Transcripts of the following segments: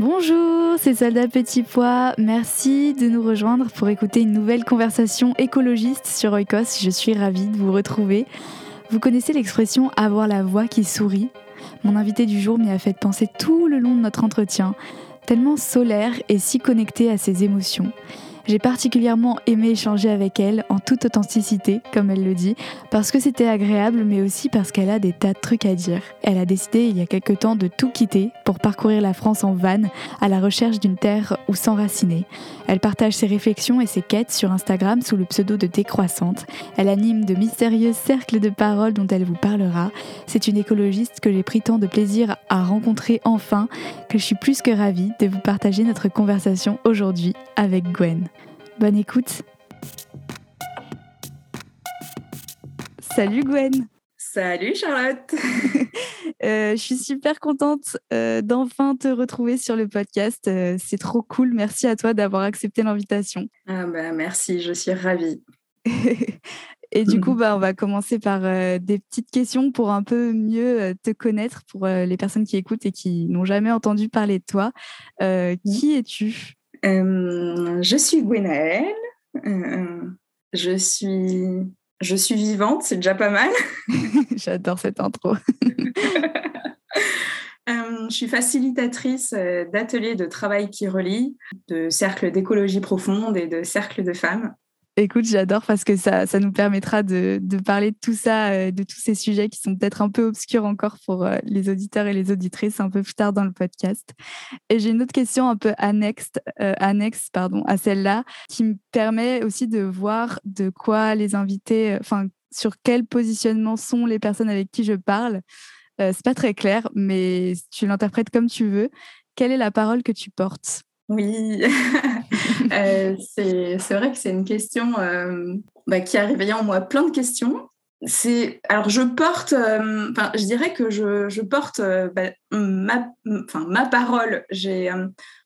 Bonjour, c'est Soldat Petit Pois. Merci de nous rejoindre pour écouter une nouvelle conversation écologiste sur Oikos. Je suis ravie de vous retrouver. Vous connaissez l'expression avoir la voix qui sourit Mon invité du jour m'y a fait penser tout le long de notre entretien, tellement solaire et si connecté à ses émotions. J'ai particulièrement aimé échanger avec elle en toute authenticité, comme elle le dit, parce que c'était agréable, mais aussi parce qu'elle a des tas de trucs à dire. Elle a décidé il y a quelque temps de tout quitter pour parcourir la France en van à la recherche d'une terre où s'enraciner. Elle partage ses réflexions et ses quêtes sur Instagram sous le pseudo de Décroissante. Elle anime de mystérieux cercles de paroles dont elle vous parlera. C'est une écologiste que j'ai pris tant de plaisir à rencontrer enfin que je suis plus que ravie de vous partager notre conversation aujourd'hui avec Gwen. Bonne écoute. Salut Gwen. Salut Charlotte. Euh, je suis super contente euh, d'enfin te retrouver sur le podcast. Euh, c'est trop cool. Merci à toi d'avoir accepté l'invitation. Ah bah, merci, je suis ravie. Et du coup, bah, on va commencer par des petites questions pour un peu mieux te connaître pour les personnes qui écoutent et qui n'ont jamais entendu parler de toi. qui es-tu? Je suis Gwenaëlle. Je suis je suis vivante, c'est déjà pas mal. J'adore cette intro. Euh, je suis facilitatrice d'ateliers de travail qui relient, de cercles d'écologie profonde et de cercles de femmes. Écoute, j'adore parce que ça, ça nous permettra de, de, parler de tout ça, euh, de tous ces sujets qui sont peut-être un peu obscurs encore pour euh, les auditeurs et les auditrices un peu plus tard dans le podcast. Et j'ai une autre question un peu annexe, euh, annexe pardon, à celle-là qui me permet aussi de voir de quoi les invités, enfin, sur quel positionnement sont les personnes avec qui je parle. c'est pas très clair, mais tu l'interprètes comme tu veux. Quelle est la parole que tu portes? Oui, euh, c'est vrai que c'est une question euh, bah, qui a réveillé en moi plein de questions. C'est alors je porte, euh, je dirais que je, je porte bah, ma, ma parole. J'ai,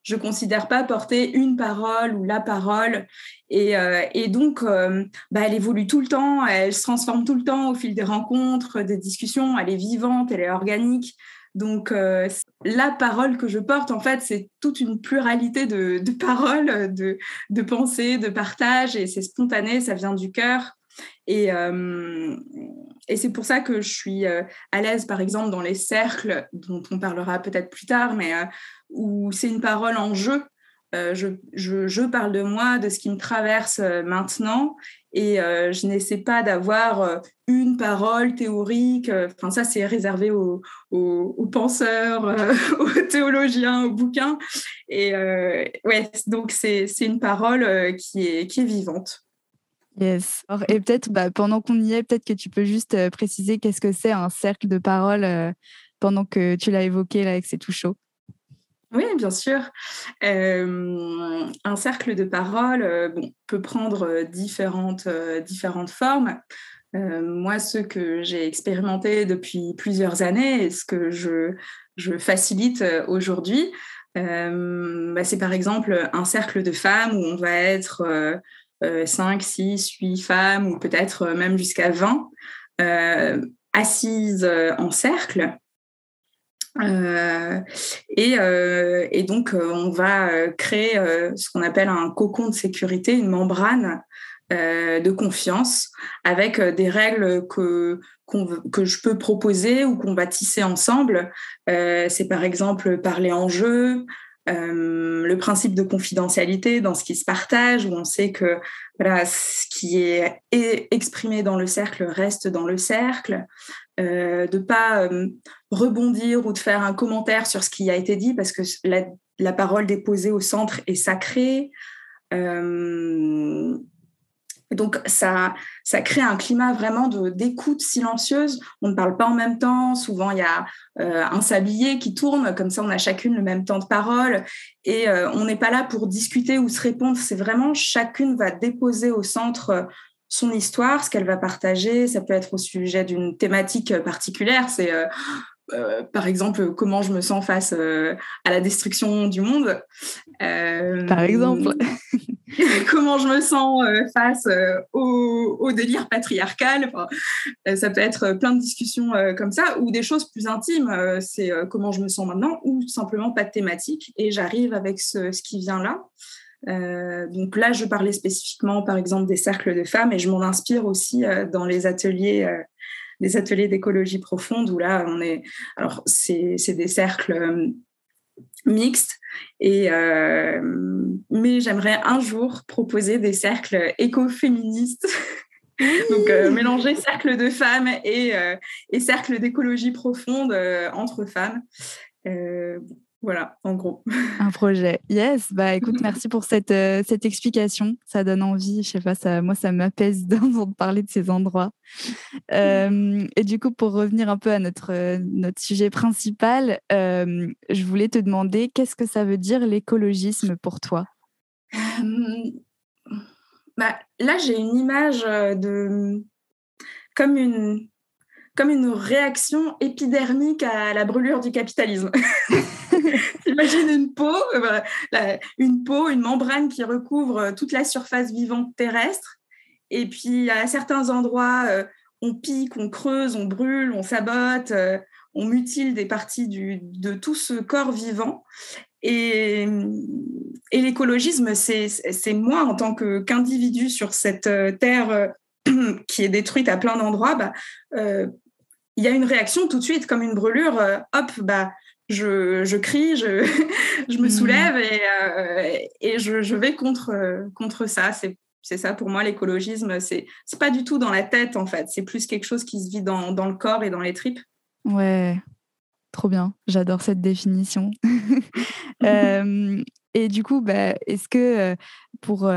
je considère pas porter une parole ou la parole, et, et donc bah, elle évolue tout le temps, elle se transforme tout le temps au fil des rencontres, des discussions. Elle est vivante, elle est organique. Donc, euh, la parole que je porte, en fait, c'est toute une pluralité de, paroles, de, de, pensées, de partages, et c'est spontané, ça vient du cœur. Et, euh, et c'est pour ça que je suis euh, à l'aise, par exemple, dans les cercles, dont on parlera peut-être plus tard, mais où c'est une parole en jeu. Je, je, je, parle de moi, de ce qui me traverse maintenant, et euh, je n'essaie pas d'avoir euh, une parole théorique. Euh, enfin, ça, c'est réservé aux, penseurs, aux théologiens, aux bouquins. Et ouais, donc c'est une parole qui est, qui est vivante. Yes. et peut-être, bah, pendant qu'on y est, peut-être que tu peux juste préciser qu'est-ce que c'est un cercle de parole pendant que tu l'as évoqué là, avec c'est tout chaud. Oui, bien sûr. Euh, un cercle de parole euh, bon, peut prendre euh, différentes, différentes formes. moi, ce que j'ai expérimenté depuis plusieurs années et ce que je, je facilite aujourd'hui, bah, c'est par exemple un cercle de femmes où on va être 5, 6, 8 femmes ou peut-être même jusqu'à 20 assises en cercle. Et, donc, on va créer ce qu'on appelle un cocon de sécurité, une membrane de confiance avec des règles que, que je peux proposer ou qu'on va tisser ensemble. c'est par exemple parler en jeu, euh, le principe de confidentialité dans ce qui se partage, où on sait que voilà, ce qui est exprimé dans le cercle reste dans le cercle, euh, de pas euh, rebondir ou de faire un commentaire sur ce qui a été dit parce que la, parole déposée au centre est sacrée. Euh, donc, ça, ça crée un climat vraiment d'écoute silencieuse. On ne parle pas en même temps. Souvent, il y a un sablier qui tourne. Comme ça, on a chacune le même temps de parole. Et on n'est pas là pour discuter ou se répondre. C'est vraiment chacune va déposer au centre son histoire, ce qu'elle va partager. Ça peut être au sujet d'une thématique particulière. C'est par exemple, comment je me sens face à la destruction du monde. par exemple. comment je me sens euh, face euh, au, délire patriarcal. Euh, ça peut être plein de discussions comme ça, ou des choses plus intimes. c'est comment je me sens maintenant, ou simplement pas de thématique. Et j'arrive avec ce, qui vient là. Donc là, je parlais spécifiquement, par exemple, des cercles de femmes, et je m'en inspire aussi dans les ateliers des ateliers d'écologie profonde où là on est alors c'est des cercles mixtes et, euh, mais j'aimerais un jour proposer des cercles écoféministes. Donc, euh, mélanger cercle de femmes et, euh, et cercle d'écologie profonde entre femmes. Voilà, en gros. Un projet. Yes, bah écoute, merci pour cette, euh, cette explication. Ça donne envie, je sais pas, ça, moi ça m'apaise d'entendre parler de ces endroits. Euh, et du coup, pour revenir un peu à notre, notre sujet principal, euh, je voulais te demander qu'est-ce que ça veut dire l'écologisme pour toi? Bah, Là, j'ai une image de comme une comme une réaction épidermique à la brûlure du capitalisme. Imagine une peau, euh, une peau, une membrane qui recouvre euh, toute la surface vivante terrestre. Et puis, à certains endroits, euh, on pique, on creuse, on brûle, on sabote, on mutile des parties de tout ce corps vivant. Et, l'écologisme, c'est moi, en tant qu'individu sur cette terre qui est détruite à plein d'endroits, bah, il y a une réaction tout de suite, comme une brûlure. hop, bah, je, crie, je, je me hmm. soulève et, euh, et je, je, vais contre, contre ça. C'est, c'est ça pour moi l'écologisme. C'est, c'est pas du tout dans la tête en fait. C'est plus quelque chose qui se vit dans, dans le corps et dans les tripes. Ouais, trop bien. J'adore cette définition. euh, et du coup, bah, est-ce que pour,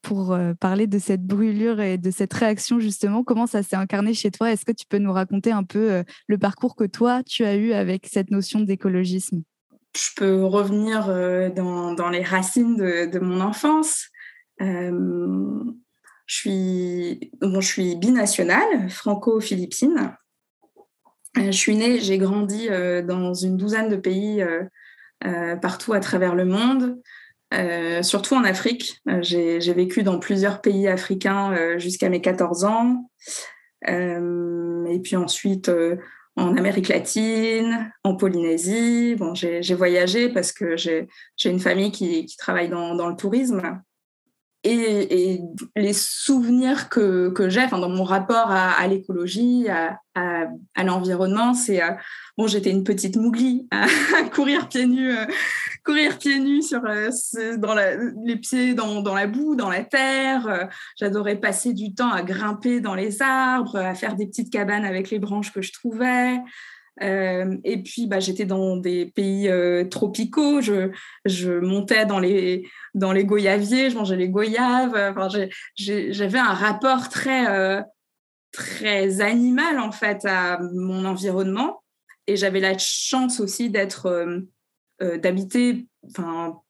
pour parler de cette brûlure et de cette réaction, justement, comment ça s'est incarné chez toi? Est-ce que tu peux nous raconter un peu le parcours que toi, tu as eu avec cette notion d'écologisme? Je peux revenir dans, dans, les racines de, mon enfance. je, suis, bon, je suis binationale, franco-philippine. je suis née, j'ai grandi dans une douzaine de pays partout à travers le monde, euh, surtout en Afrique. Euh, j'ai vécu dans plusieurs pays africains jusqu'à mes 14 ans. et puis ensuite en Amérique latine, en Polynésie. Bon, j'ai voyagé parce que j'ai une famille qui, travaille dans, le tourisme. Et, les souvenirs que, que j'ai dans mon rapport à, l'écologie, à, l'environnement, c'est euh, bon, j'étais une petite mouglie à, courir pieds nus, euh, courir pieds nus sur euh, dans les pieds dans, dans, la boue, dans la terre. J'adorais passer du temps à grimper dans les arbres, à faire des petites cabanes avec les branches que je trouvais. Euh, et puis, bah, j'étais dans des pays euh, tropicaux. Je, je, montais dans les, dans les goyaviers, je mangeais les goyaves. Enfin, j'avais un rapport très, euh, très animal, en fait, à mon environnement. Et j'avais la chance aussi d'être, d'habiter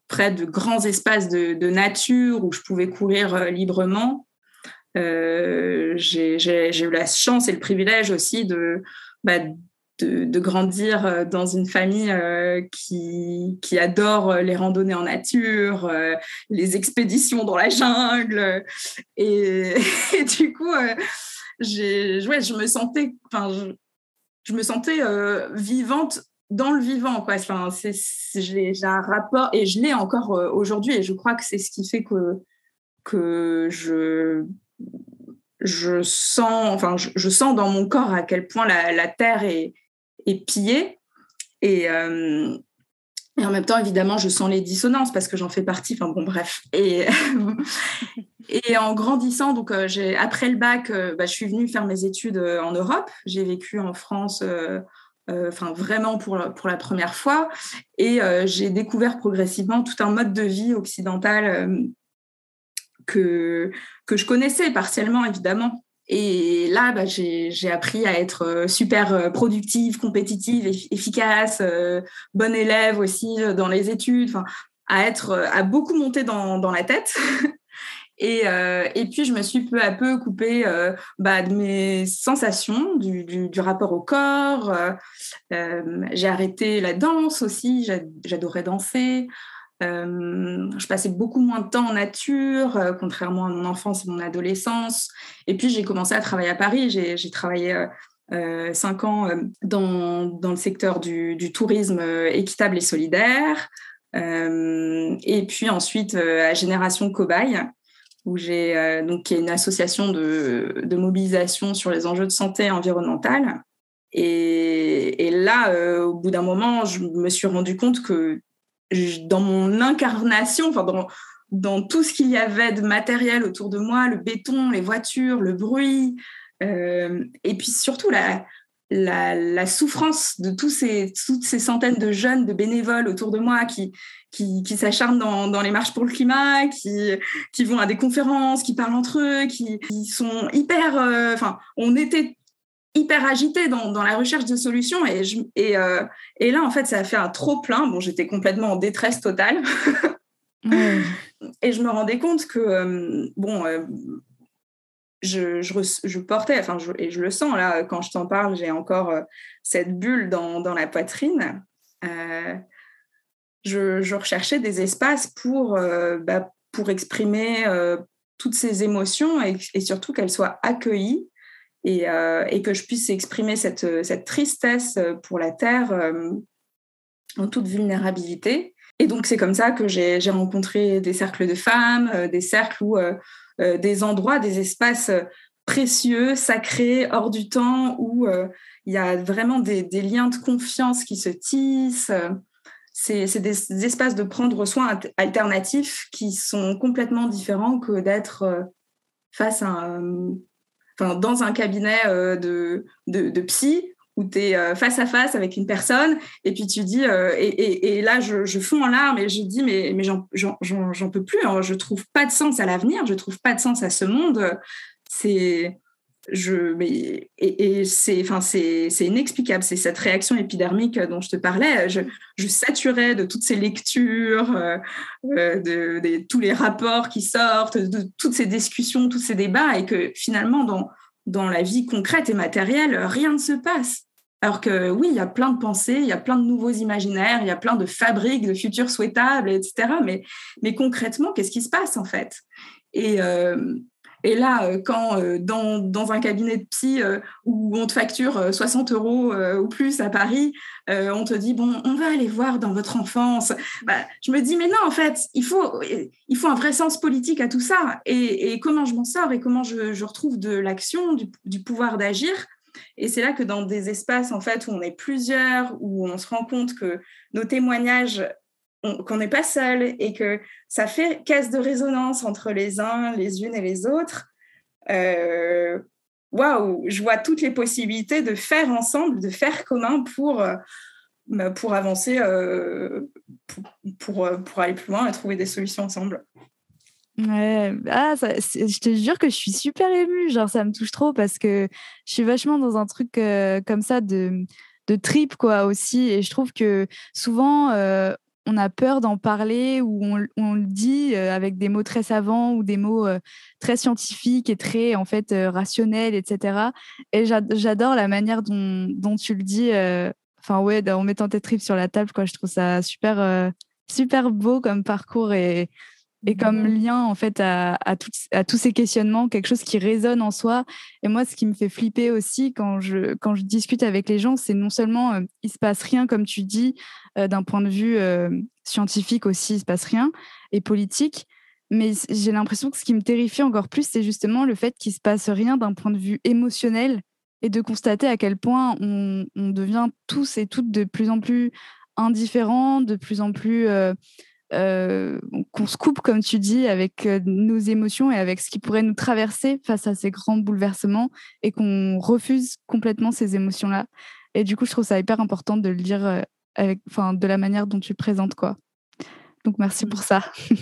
près de grands espaces de, de, nature où je pouvais courir librement. J'ai eu la chance et le privilège aussi de, bah, de, grandir euh, dans une famille euh, qui, qui, adore euh, les randonnées en nature, les expéditions dans la jungle. Et, du coup, j'ai, ouais, je me sentais, enfin, je, me sentais vivante dans le vivant, j'ai, un rapport et je l'ai encore aujourd'hui et je crois que c'est ce qui fait que que je je sens, enfin, je, sens dans mon corps à quel point la, terre est, est pillée. Et, euh, et, en même temps, évidemment, je sens les dissonances parce que j'en fais partie. Enfin bon, bref. Et, et en grandissant, donc euh, j'ai après le bac, euh, bah, je suis venue faire mes études en Europe. J'ai vécu en France. Enfin, vraiment pour la, pour la première fois. Et j'ai découvert progressivement tout un mode de vie occidental que, que je connaissais partiellement, évidemment. Et là, bah, j'ai appris à être euh, super euh, productive, compétitive, efficace, euh, bonne élève aussi dans les études, à être, à beaucoup monter dans, la tête. et, puis, je me suis peu à peu coupée bah, de mes sensations, du rapport au corps. j'ai arrêté la danse aussi, j'adorais danser. Euh, je passais beaucoup moins de temps en nature, euh, contrairement à mon enfance et mon adolescence. Et puis, j'ai commencé à travailler à Paris. J'ai travaillé euh, cinq ans dans, le secteur du, tourisme équitable et solidaire. et puis ensuite, à Génération Cobaye, où j'ai donc qui est une association de, de, mobilisation sur les enjeux de santé environnementale. Et, et là, au bout d'un moment, je me suis rendu compte que dans mon incarnation, enfin dans, dans tout ce qu'il y avait de matériel autour de moi, le béton, les voitures, le bruit, euh, et puis surtout la, la, souffrance de tous ces, toutes ces centaines de jeunes, de bénévoles autour de moi qui, qui, qui s'acharnent dans, dans, les marches pour le climat, qui, qui vont à des conférences, qui parlent entre eux, qui, sont hyper... Euh, enfin, on était hyper agitée dans, dans, la recherche de solutions et, je, et, euh, et, là en fait ça a fait un trop plein. Bon j'étais complètement en détresse totale. Et je me rendais compte que euh, bon euh, je, je, je, portais enfin je, et je le sens là quand je t'en parle j'ai encore cette bulle dans, dans la poitrine. Je, je, recherchais des espaces pour bah, pour exprimer toutes ces émotions et, et surtout qu'elles soient accueillies euh, et, que je puisse exprimer cette, cette tristesse pour la Terre euh, en toute vulnérabilité. Et donc, c'est comme ça que j'ai rencontré des cercles de femmes, euh, des cercles où des endroits, des espaces précieux, sacrés, hors du temps, où il y a vraiment des, des, liens de confiance qui se tissent. C'est des, des, espaces de prendre soin alternatifs qui sont complètement différents que d'être face à un, dans un cabinet euh, de, de, psy où tu es euh, face à face avec une personne et puis tu dis euh, et, et, là je, fonds en larmes et je dis mais, mais j'en peux plus hein, je trouve pas de sens à l'avenir je trouve pas de sens à ce monde. C'est je et, c'est enfin c'est inexplicable. C'est cette réaction épidermique dont je te parlais. Je, saturais de toutes ces lectures de, de, tous les rapports qui sortent de toutes ces discussions tous ces débats et que finalement dans dans la vie concrète et matérielle rien ne se passe. Alors que oui il y a plein de pensées il y a plein de nouveaux imaginaires il y a plein de fabriques de futurs souhaitables etc mais mais concrètement qu'est-ce qui se passe en fait? Et et là, euh, quand euh, dans, un cabinet de psy euh, où on te facture 60 euros ou plus à Paris, on te dit, bon, on va aller voir dans votre enfance. Bah, je me dis, mais non, en fait, il faut, il faut un vrai sens politique à tout ça. Et, comment je m'en sors et comment je, retrouve de l'action, du, du, pouvoir d'agir? Et c'est là que dans des espaces en fait où on est plusieurs, où on se rend compte que nos témoignages qu'on n'est pas seul et que ça fait caisse de résonance entre les uns, les unes et les autres. Euh, waouh, je vois toutes les possibilités de faire ensemble, de faire commun pour, euh, bah, pour avancer, euh, pour, pour, aller plus loin et trouver des solutions ensemble. Ah, je te jure que je suis super émue, genre ça me touche trop parce que je suis vachement dans un truc comme ça de, de trip quoi aussi et je trouve que souvent on a peur d'en parler ou on, le dit euh, avec des mots très savants ou des mots euh, très scientifiques et très en fait euh, rationnels, etc. Et j'adore la manière dont, tu le dis. Enfin ouais, en mettant tes tripes sur la table, quoi. Je trouve ça super super beau comme parcours et et comme mmh. lien en fait à, à, à, tous ces questionnements, quelque chose qui résonne en soi. Et moi, ce qui me fait flipper aussi quand je, quand je discute avec les gens, c'est non seulement il il se passe rien, comme tu dis, d'un point de vue scientifique aussi, il se passe rien, et politique, mais j'ai l'impression que ce qui me terrifie encore plus, c'est justement le fait qu'il se passe rien d'un point de vue émotionnel et de constater à quel point on, on devient tous et toutes de plus en plus indifférents, de plus en plus euh, qu'on se coupe, comme tu dis, avec euh, nos émotions et avec ce qui pourrait nous traverser face à ces grands bouleversements et qu'on refuse complètement ces émotions-là. Et du coup, je trouve ça hyper important de le dire euh, enfin, de la manière dont tu présentes, quoi. Donc, merci pour ça.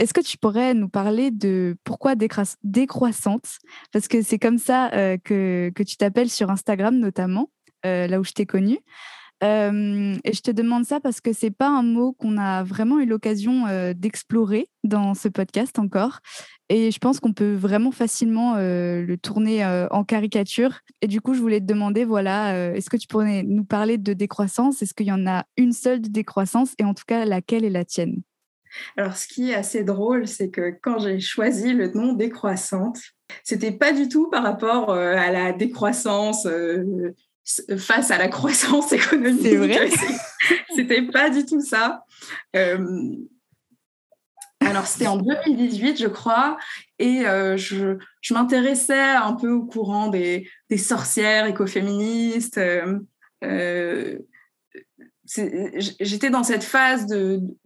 Est-ce que tu pourrais nous parler de pourquoi décroissante? Parce que c'est comme ça que, que, tu t'appelles sur Instagram notamment, là où je t'ai connue et je te demande ça parce que c'est pas un mot qu'on a vraiment eu l'occasion d'explorer dans ce podcast encore. Et je pense qu'on peut vraiment facilement le tourner en caricature. Et du coup, je voulais te demander, voilà, est-ce que tu pourrais nous parler de décroissance? Est-ce qu'il y en a une seule de décroissance? Et en tout cas, laquelle est la tienne? Alors, ce qui est assez drôle, c'est que quand j'ai choisi le nom décroissante, c'était pas du tout par rapport à la décroissance face à la croissance économique. C'est vrai. C'était pas du tout ça. Euh, alors, c'était en 2018, je crois, et euh, je, je m'intéressais un peu au courant des, des sorcières écoféministes. Euh, j'étais dans cette phase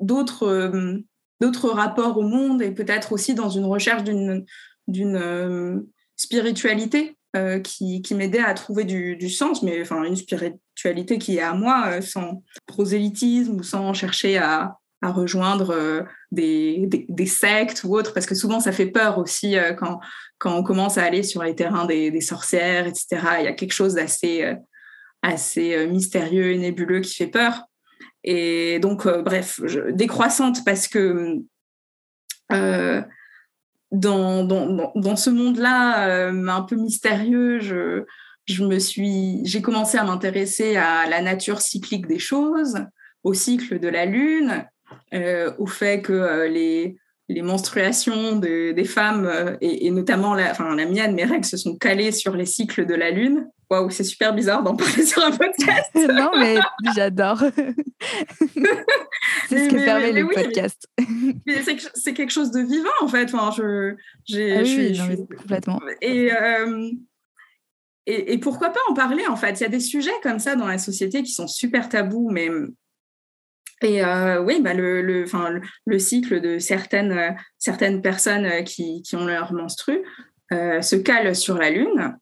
d'autres, d'autres rapports au monde et peut-être aussi dans une recherche d'une, d'une spiritualité euh, qui, qui m'aidait à trouver du, sens, mais enfin une spiritualité qui est à moi, euh, sans prosélytisme ou sans chercher à, rejoindre euh, des, sectes ou autres, parce que souvent ça fait peur aussi quand, on commence à aller sur les terrains des, sorcières, etc. Il y a quelque chose d'assez assez mystérieux et nébuleux qui fait peur. Et donc, bref, décroissante parce que dans, dans, dans ce monde-là euh, un peu mystérieux, je, je me suis, j'ai commencé à m'intéresser à la nature cyclique des choses, au cycle de la lune, euh, au fait que euh, les, les menstruations des femmes, euh, et, notamment la, enfin, la mienne, mes règles se sont calées sur les cycles de la Lune. Waouh, c'est super bizarre d'en parler sur un podcast. non, mais j'adore. c'est ce que permet le podcast. c'est quelque chose de vivant, en fait. Enfin, je, j'ai, ah oui, je suis, complètement. Et, euh, et, et, pourquoi pas en parler, en fait? Il y a des sujets comme ça dans la société qui sont super tabous, mais et euh, oui, bah le, le, le, cycle de certaines, euh, certaines personnes euh, qui, qui ont leur menstru se cale sur la Lune.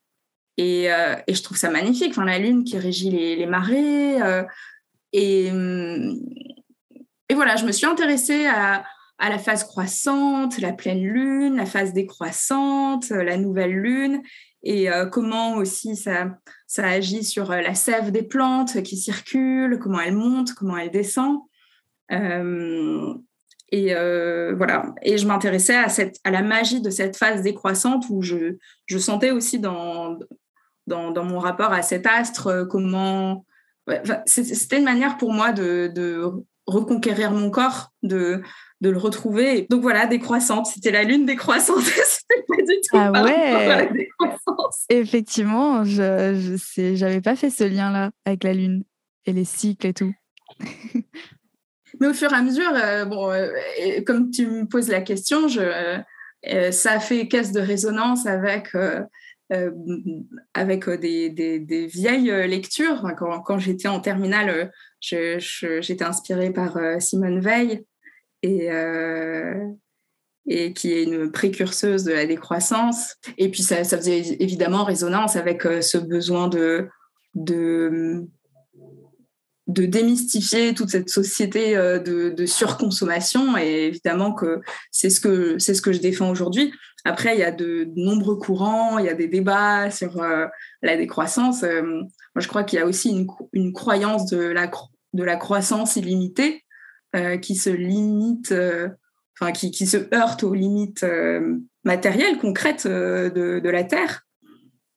Et, et, je trouve ça magnifique. Enfin, la Lune qui régit les, marées. et, et voilà, je me suis intéressée à, la phase croissante, la pleine Lune, la phase décroissante, la nouvelle Lune et comment aussi ça, agit sur la sève des plantes qui circulent, comment elle monte, comment elle descend. Euh, et euh, voilà. Et je m'intéressais à, cette, à la magie de cette phase décroissante où je sentais aussi dans, dans, dans, mon rapport à cet astre euh, comment. C'était une manière pour moi de, de reconquérir mon corps, de, de le retrouver. Donc voilà, décroissante. C'était la lune décroissante. C'était pas du tout ah ouais. Effectivement, je j'avais pas fait ce lien-là avec la lune et les cycles et tout. Mais au fur et à mesure, euh, bon, euh, comme tu me poses la question, je, euh, ça fait caisse de résonance avec, avec des, des, vieilles lectures. Quand, j'étais en terminale, j'étais inspirée par Simone Veil et, qui est une précurseuse de la décroissance. Et puis ça, faisait évidemment résonance avec ce besoin de de démystifier toute cette société euh, de, surconsommation et évidemment que c'est ce que c'est ce que je défends aujourd'hui. Après, il y a de, nombreux courants, il y a des débats sur euh, la décroissance. Euh, moi, je crois qu'il y a aussi une, croyance de la, de la croissance illimitée qui se limite, enfin qui, qui, se heurte aux limites matérielles, concrètes de, de, la Terre.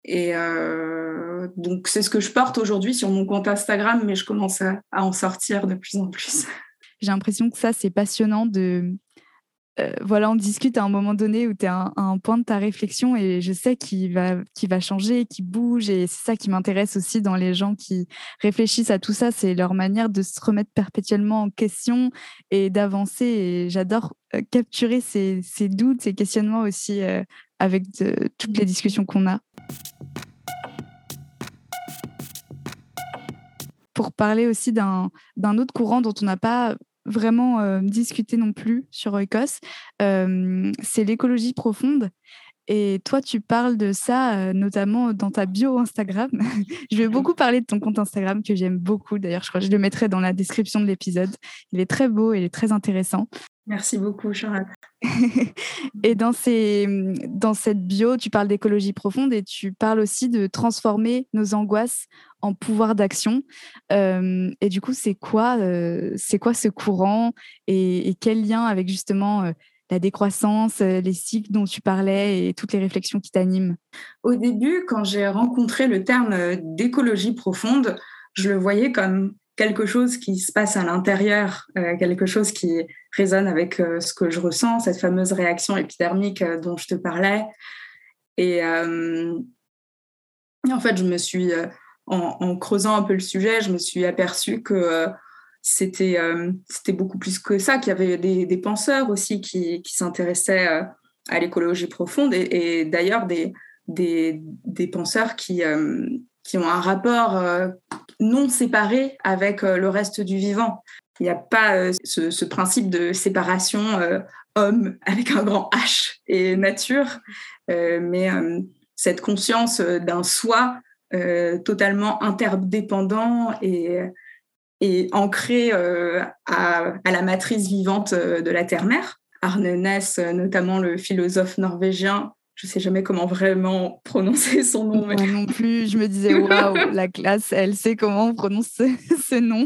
Et donc c'est ce que je porte aujourd'hui sur mon compte Instagram, mais je commence à, en sortir de plus en plus. J'ai l'impression que ça, c'est passionnant de... Euh, voilà, on discute à un moment donné où tu es à un, point de ta réflexion et je sais qu'il va, va changer, qu'il bouge et c'est ça qui m'intéresse aussi dans les gens qui réfléchissent à tout ça, c'est leur manière de se remettre perpétuellement en question et d'avancer et j'adore capturer ces, ces, doutes, ces questionnements aussi avec toutes les discussions qu'on a. Pour parler aussi d'un autre courant dont on n'a pas vraiment euh, discuté non plus sur Oikos, euh, c'est l'écologie profonde. Et toi, tu parles de ça euh, notamment dans ta bio Instagram. je vais beaucoup parler de ton compte Instagram que j'aime beaucoup. D'ailleurs, je crois que je le mettrai dans la description de l'épisode. Il est très beau il est très intéressant. Merci beaucoup, Charlotte. et dans, ces, dans cette bio, tu parles d'écologie profonde et tu parles aussi de transformer nos angoisses en pouvoir d'action. Euh, et du coup, c'est quoi, euh, c'est quoi ce courant et, quel lien avec justement euh, la décroissance, les cycles dont tu parlais et toutes les réflexions qui t'animent? Au début, quand j'ai rencontré le terme d'écologie profonde, je le voyais comme quelque chose qui se passe à l'intérieur, euh, quelque chose qui résonne avec euh, ce que je ressens, cette fameuse réaction épidermique euh, dont je te parlais. Et, en fait, je me suis, en, creusant un peu le sujet, je me suis aperçue que c'était c'était beaucoup plus que ça, qu'il y avait des, penseurs aussi qui, s'intéressaient à l'écologie profonde et, d'ailleurs des, des, penseurs qui, qui ont un rapport non séparés avec euh, le reste du vivant. Il n'y a pas euh, ce, principe de séparation euh, homme avec un grand H et nature, mais cette conscience d'un soi totalement interdépendant et, ancré à, la matrice vivante de la Terre-Mère. Arne Ness, notamment le philosophe norvégien, je sais jamais comment vraiment prononcer son nom. Moi non plus, je me disais waouh, la classe, elle sait comment on prononce ce, nom.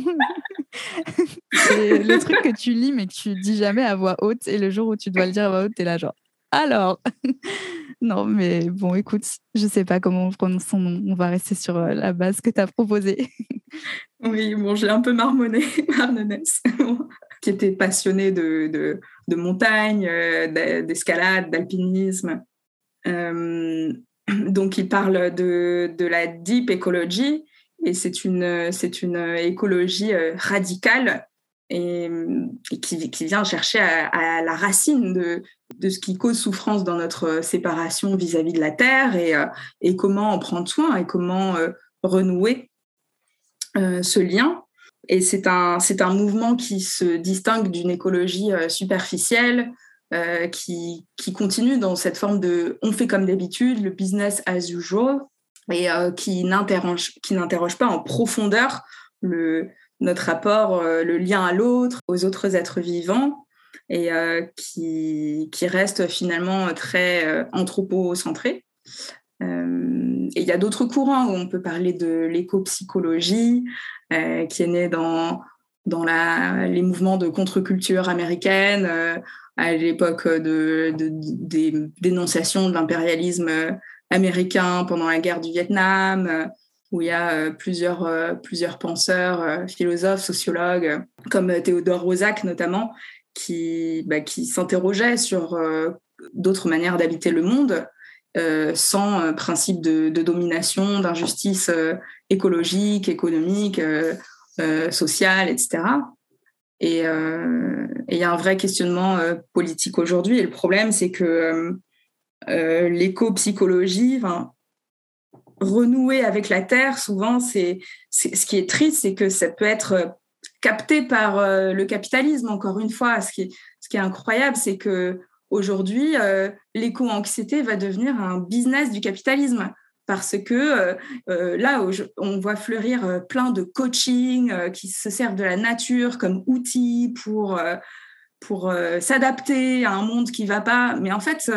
c'est le truc que tu lis mais que tu dis jamais à voix haute et le jour où tu dois le dire à voix haute, tu es là genre alors? non mais bon, écoute, je sais pas comment on prononce son nom. On va rester sur euh, la base que tu as proposée. oui, bon, j'ai un peu marmonné Arnonès, qui était passionné de, de, de montagne, euh, d'escalade, d'alpinisme. Euh, donc, il parle de, de, la deep ecology et c'est une, c'est une écologie euh, radicale et, qui, vient chercher à, la racine de, de, ce qui cause souffrance dans notre séparation vis-à-vis de la Terre et, euh, et, comment en prendre soin et comment renouer ce lien. Et c'est un, c'est un mouvement qui se distingue d'une écologie superficielle, euh, qui, qui, continue dans cette forme de on fait comme d'habitude, le business as usual, et euh, qui n'interroge pas en profondeur le, notre rapport, euh, le lien à l'autre, aux autres êtres vivants, et qui, qui, reste finalement très anthropocentré. et il y a d'autres courants où on peut parler de l'éco-psychologie, qui est née dans, dans la, les mouvements de contre-culture américaine, à l'époque de, des dénonciations de l'impérialisme américain pendant la guerre du Vietnam, où il y a euh, plusieurs, euh, plusieurs penseurs, euh, philosophes, sociologues, comme Théodore Rosac notamment, qui, bah, qui s'interrogeaient sur d'autres manières d'habiter le monde sans principe de domination, d'injustice écologique, économique, sociale, etc. Euh, et il y a un vrai questionnement euh, politique aujourd'hui. Et le problème, c'est que euh, l'éco-psychologie, renouer avec la Terre, souvent, c'est ce qui est triste, c'est que ça peut être capté par le capitalisme, encore une fois. Ce qui est, ce qui est incroyable, c'est que aujourd'hui, l'éco-anxiété va devenir un business du capitalisme parce que euh, euh, là, on voit fleurir euh, plein de coaching qui se servent de la nature comme outil pour, pour s'adapter à un monde qui ne va pas. Mais en fait,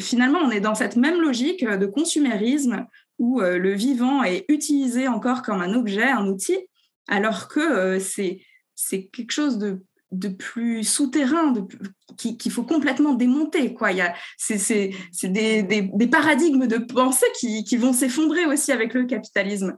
finalement, on est dans cette même logique de consumérisme où le vivant est utilisé encore comme un objet, un outil, alors que c'est quelque chose de de plus souterrain, qu'il faut complètement démonter. Quoi. C'est des, des, paradigmes de pensée qui, qui vont s'effondrer aussi avec le capitalisme.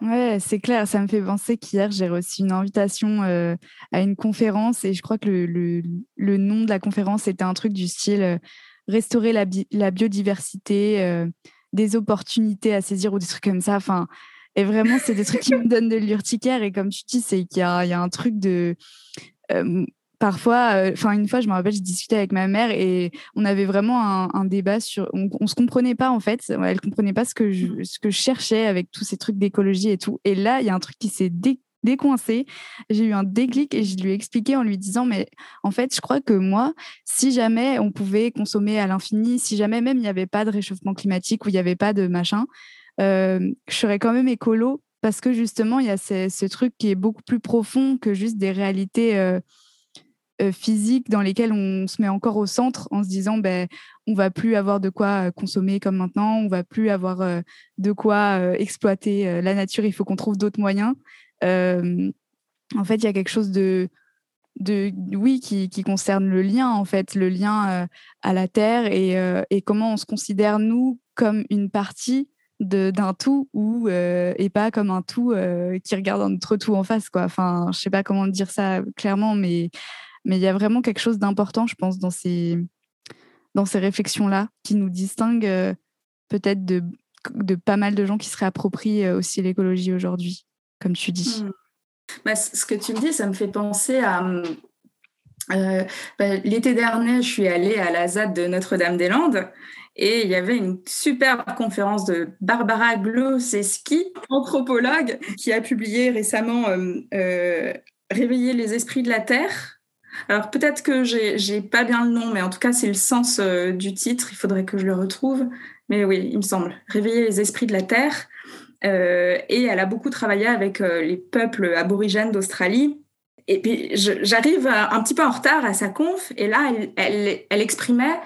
Ouais, c'est clair. Ça me fait penser qu'hier, j'ai reçu une invitation euh, à une conférence et je crois que le, le, le, nom de la conférence était un truc du style euh, Restaurer la, la biodiversité, euh, des opportunités à saisir ou des trucs comme ça. Enfin, et vraiment, c'est des trucs qui me donnent de l'urticaire. Et comme tu dis, c'est qu'il y, y a, un truc de parfois, euh, enfin une fois, je me rappelle, je discutais avec ma mère et on avait vraiment un, débat sur, on, on, se comprenait pas en fait, elle comprenait pas ce que je, mmh. ce que je cherchais avec tous ces trucs d'écologie et tout. Et là, il y a un truc qui s'est décoincé. J'ai eu un déclic et je lui ai expliqué en lui disant, mais en fait, je crois que moi, si jamais on pouvait consommer à l'infini, si jamais même il n'y avait pas de réchauffement climatique ou il n'y avait pas de machin, euh, je serais quand même écolo parce que justement, il y a ce, truc qui est beaucoup plus profond que juste des réalités. Euh, euh, physiques dans lesquelles on se met encore au centre en se disant ben on va plus avoir de quoi euh, consommer comme maintenant, on va plus avoir de quoi exploiter la nature, il faut qu'on trouve d'autres moyens. en fait, il y a quelque chose de de oui qui, concerne le lien en fait, le lien à la terre et, comment on se considère nous comme une partie d'un tout ou et pas comme un tout qui regarde notre tout en face quoi. Enfin, je sais pas comment dire ça clairement, mais mais il y a vraiment quelque chose d'important, je pense, dans ces, dans ces réflexions-là, qui nous distinguent euh, peut-être de, de pas mal de gens qui seraient appropriés euh, aussi l'écologie aujourd'hui, comme tu dis. Mmh. Bah, ce que tu me dis, ça me fait penser à. Euh, bah, l'été dernier, je suis allée à la ZAD de Notre-Dame-des-Landes et il y avait une superbe conférence de Barbara Gloseski, anthropologue, qui a publié récemment Réveiller les esprits de la Terre alors peut-être que j'ai pas bien le nom, mais en tout cas c'est le sens euh, du titre. Il faudrait que je le retrouve. Mais oui, il me semble. Réveiller les esprits de la Terre. Euh, et elle a beaucoup travaillé avec euh, les peuples aborigènes d'Australie. Et puis j'arrive un petit peu en retard à sa conf, et là elle, exprimait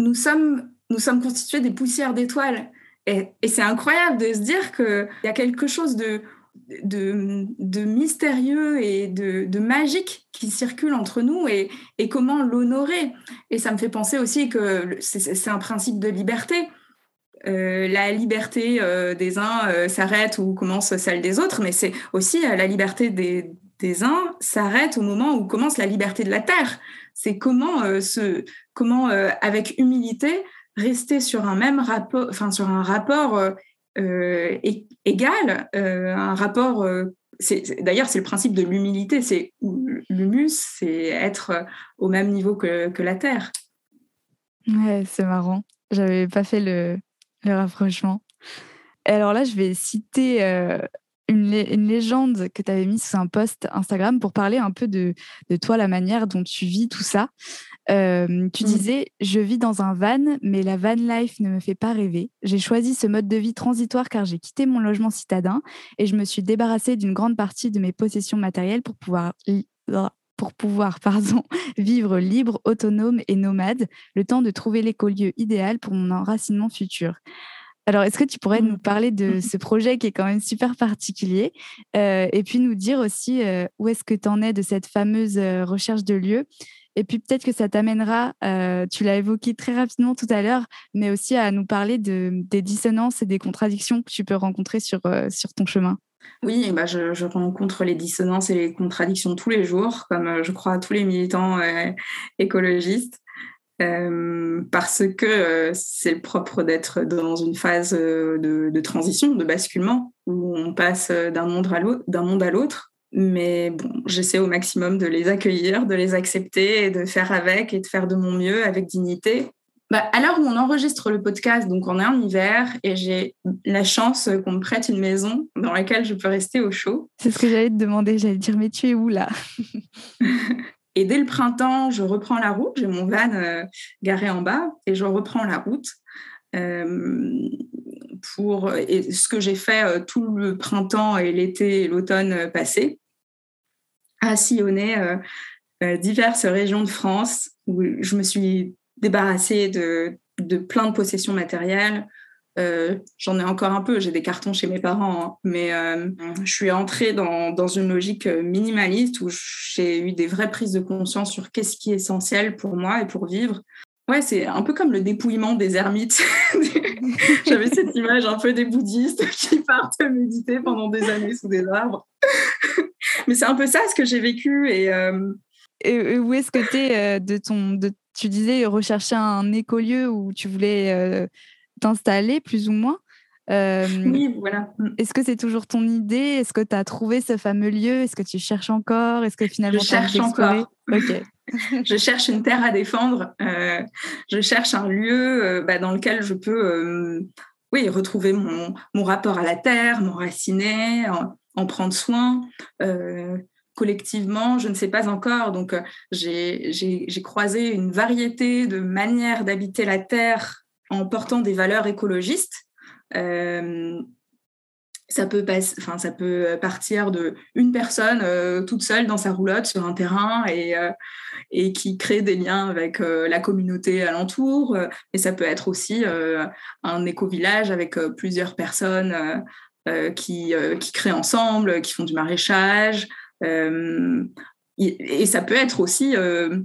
nous sommes, nous sommes constitués des poussières d'étoiles. Et, et c'est incroyable de se dire qu'il y a quelque chose de de, mystérieux et de, magique qui circule entre nous et, comment l'honorer. Et ça me fait penser aussi que c'est un principe de liberté. Euh, la liberté euh, des uns euh, s'arrête ou commence celle des autres, mais c'est aussi la liberté des, des uns s'arrête au moment où commence la liberté de la terre. C'est comment, ce, comment avec humilité, rester sur un même rapport, enfin sur un rapport euh, égal, euh, un rapport. Euh, d'ailleurs, c'est le principe de l'humilité. C'est l'humus, c'est être au même niveau que, la terre. Ouais, c'est marrant. J'avais pas fait le, rapprochement. Alors là, je vais citer une, légende que tu avais mise sur un post Instagram pour parler un peu de, toi, la manière dont tu vis tout ça. Euh, tu mmh. disais, je vis dans un van, mais la van life ne me fait pas rêver. J'ai choisi ce mode de vie transitoire car j'ai quitté mon logement citadin et je me suis débarrassée d'une grande partie de mes possessions matérielles pour pouvoir pour pouvoir pardon, vivre libre, autonome et nomade, le temps de trouver l'écolieu idéal pour mon enracinement futur. Alors, est-ce que tu pourrais nous mmh. parler de ce projet qui est quand même super particulier euh, et puis nous dire aussi euh, où est-ce que tu en es de cette fameuse recherche de lieu et puis peut-être que ça t'amènera, euh, tu l'as évoqué très rapidement tout à l'heure, mais aussi à nous parler de, des dissonances et des contradictions que tu peux rencontrer sur, euh, sur ton chemin. Oui, bah je, rencontre les dissonances et les contradictions tous les jours, comme euh, je crois tous les militants écologistes, parce que c'est le propre d'être dans une phase de, de, transition, de basculement, où on passe d'un monde à l'autre mais bon, j'essaie au maximum de les accueillir, de les accepter et de faire avec et de faire de mon mieux avec dignité. Bah, à l'heure où on enregistre le podcast, donc on est en hiver et j'ai la chance qu'on me prête une maison dans laquelle je peux rester au chaud. C'est ce que j'allais te demander, j'allais te dire mais tu es où là? Et dès le printemps, je reprends la route, j'ai mon van euh, garé en bas et je reprends la route. Euh, pour et ce que j'ai fait euh, tout le printemps et l'été et l'automne passé à sillonner euh, euh, diverses régions de France où je me suis débarrassée de, de plein de possessions matérielles, j'en ai encore un peu, j'ai des cartons chez mes parents, hein. mais je suis entrée dans, dans, une logique minimaliste où j'ai eu des vraies prises de conscience sur qu'est-ce qui est essentiel pour moi et pour vivre. Ouais, c'est un peu comme le dépouillement des ermites. J'avais cette image un peu des bouddhistes qui partent méditer pendant des années sous des arbres. Mais c'est un peu ça ce que j'ai vécu. Et, euh, et où est-ce que tu es euh, de ton. De, tu disais rechercher un écolieu où tu voulais euh, t'installer, plus ou moins. oui, voilà. Est-ce que c'est toujours ton idée? Est-ce que tu as trouvé ce fameux lieu? Est-ce que tu cherches encore? Est-ce que finalement Je cherche encore. Ok. je cherche une terre à défendre. Euh, je cherche un lieu euh, bah, dans lequel je peux oui, retrouver mon, mon, rapport à la terre, m'enraciner, en, en prendre soin. collectivement, je ne sais pas encore. Donc, j'ai croisé une variété de manières d'habiter la terre en portant des valeurs écologistes ça peut, enfin, ça peut partir de une personne euh, toute seule dans sa roulotte sur un terrain et, euh, et qui crée des liens avec euh, la communauté alentour. Mais ça peut être aussi un éco-village avec plusieurs personnes qui, qui créent ensemble, qui font du maraîchage. Et, ça peut être aussi un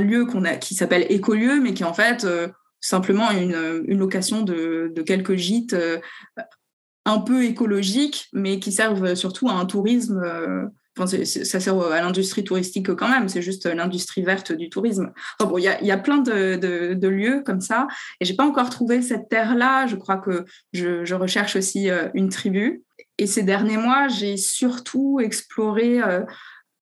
lieu a, qui s'appelle écolieu, mais qui en fait simplement une, une location de, de, quelques gîtes euh, un peu écologiques, mais qui servent surtout à un tourisme. Euh, ça sert à l'industrie touristique quand même, c'est juste l'industrie verte du tourisme. bon, il y a, plein de, de, lieux comme ça, et j'ai pas encore trouvé cette terre-là. Je crois que je, recherche aussi euh, une tribu. Et ces derniers mois, j'ai surtout exploré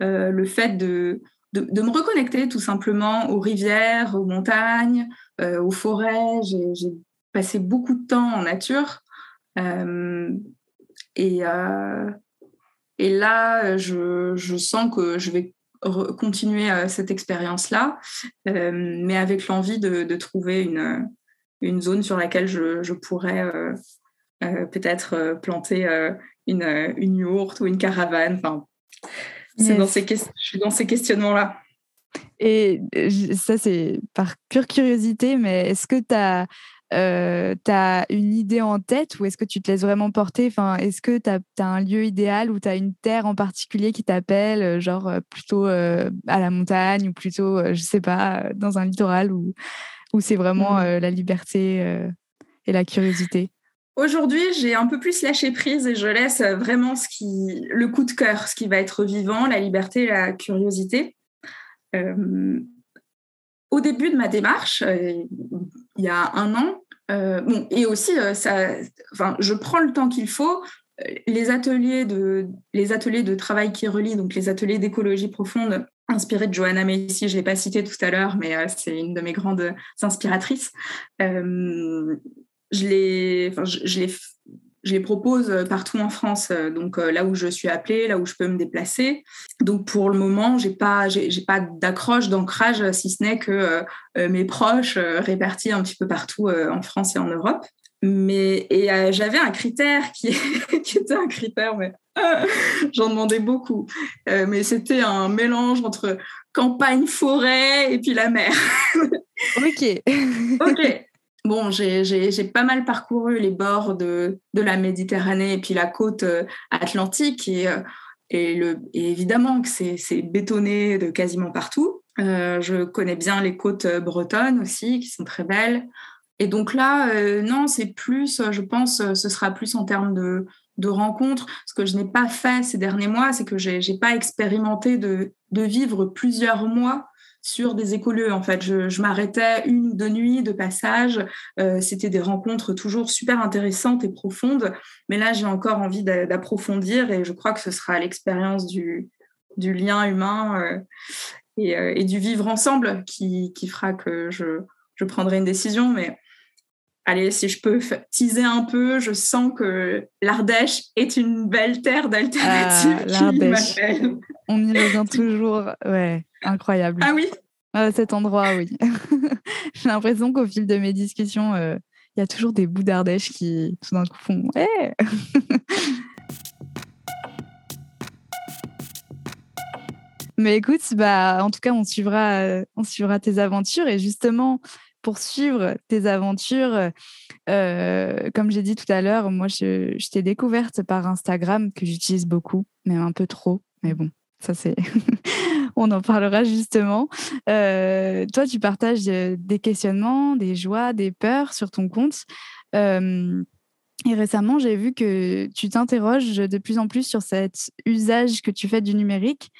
le fait de, de, me reconnecter tout simplement aux rivières, aux montagnes, euh, aux forêts. J'ai passé beaucoup de temps en nature. Euh, et, euh, et là, je, sens que je vais continuer cette expérience-là, mais avec l'envie de, trouver une, une, zone sur laquelle je, pourrais peut-être planter une, une yourte ou une caravane. Enfin, dans ces, je suis dans ces questionnements-là. Et ça, c'est par pure curiosité, mais est-ce que tu as, euh, as, une idée en tête ou est-ce que tu te laisses vraiment porter? Enfin, Est-ce que tu as, un lieu idéal ou tu as une terre en particulier qui t'appelle, euh, genre euh, plutôt à la montagne ou plutôt, je sais pas, dans un littoral ou où c'est vraiment mmh. la liberté et la curiosité? Aujourd'hui, j'ai un peu plus lâché prise et je laisse vraiment ce qui, le coup de cœur, ce qui va être vivant, la liberté et la curiosité. Euh, au début de ma démarche, euh, il y a un an, euh, bon, et aussi, ça, enfin, je prends le temps qu'il faut. Les ateliers, de, les ateliers de travail qui relient, donc les ateliers d'écologie profonde, inspirés de Johanna Macy, je ne l'ai pas cité tout à l'heure, mais c'est une de mes grandes inspiratrices je les, enfin, je, les, je les propose partout en France, euh, donc euh, là où je suis appelée, là où je peux me déplacer. Donc pour le moment, j'ai pas, j'ai, pas d'accroche, d'ancrage, si ce n'est que euh, mes proches répartis un petit peu partout en France et en Europe. Mais et j'avais un critère qui, qui, était un critère, mais j'en demandais beaucoup. mais c'était un mélange entre campagne, forêt et puis la mer. ok. ok. Bon, j'ai pas mal parcouru les bords de, la Méditerranée et puis la côte euh, atlantique et, euh, et, évidemment que c'est bétonné de quasiment partout. Euh, je connais bien les côtes bretonnes aussi qui sont très belles. Et donc là, non, c'est plus, je pense, ce sera plus en termes de, rencontres. Ce que je n'ai pas fait ces derniers mois, c'est que j'ai n'ai pas expérimenté de vivre plusieurs mois sur des écolieux. En fait, je, m'arrêtais une ou deux nuits de passage. Euh, c'était des rencontres toujours super intéressantes et profondes. Mais là, j'ai encore envie d'approfondir et je crois que ce sera l'expérience du, lien humain euh, euh, et, du vivre ensemble qui, qui fera que je, je, prendrai une décision. Mais allez, si je peux teaser un peu, je sens que l'Ardèche est une belle terre d'alternative ah, On y revient toujours, ouais. Incroyable. Ah oui Cet endroit, oui. J'ai l'impression qu'au fil de mes discussions, euh, il y a toujours des bouts d'Ardèche qui, tout d'un coup, font Mais écoute, bah, en tout cas, on suivra, on suivra tes aventures. Et justement, poursuivre tes aventures. comme j'ai dit tout à l'heure, moi, je, t'ai découverte par Instagram, que j'utilise beaucoup, même un peu trop. Mais bon, ça c'est... On en parlera justement. toi, tu partages des questionnements, des joies, des peurs sur ton compte. Et récemment, j'ai vu que tu t'interroges de plus en plus sur cet usage que tu fais du numérique.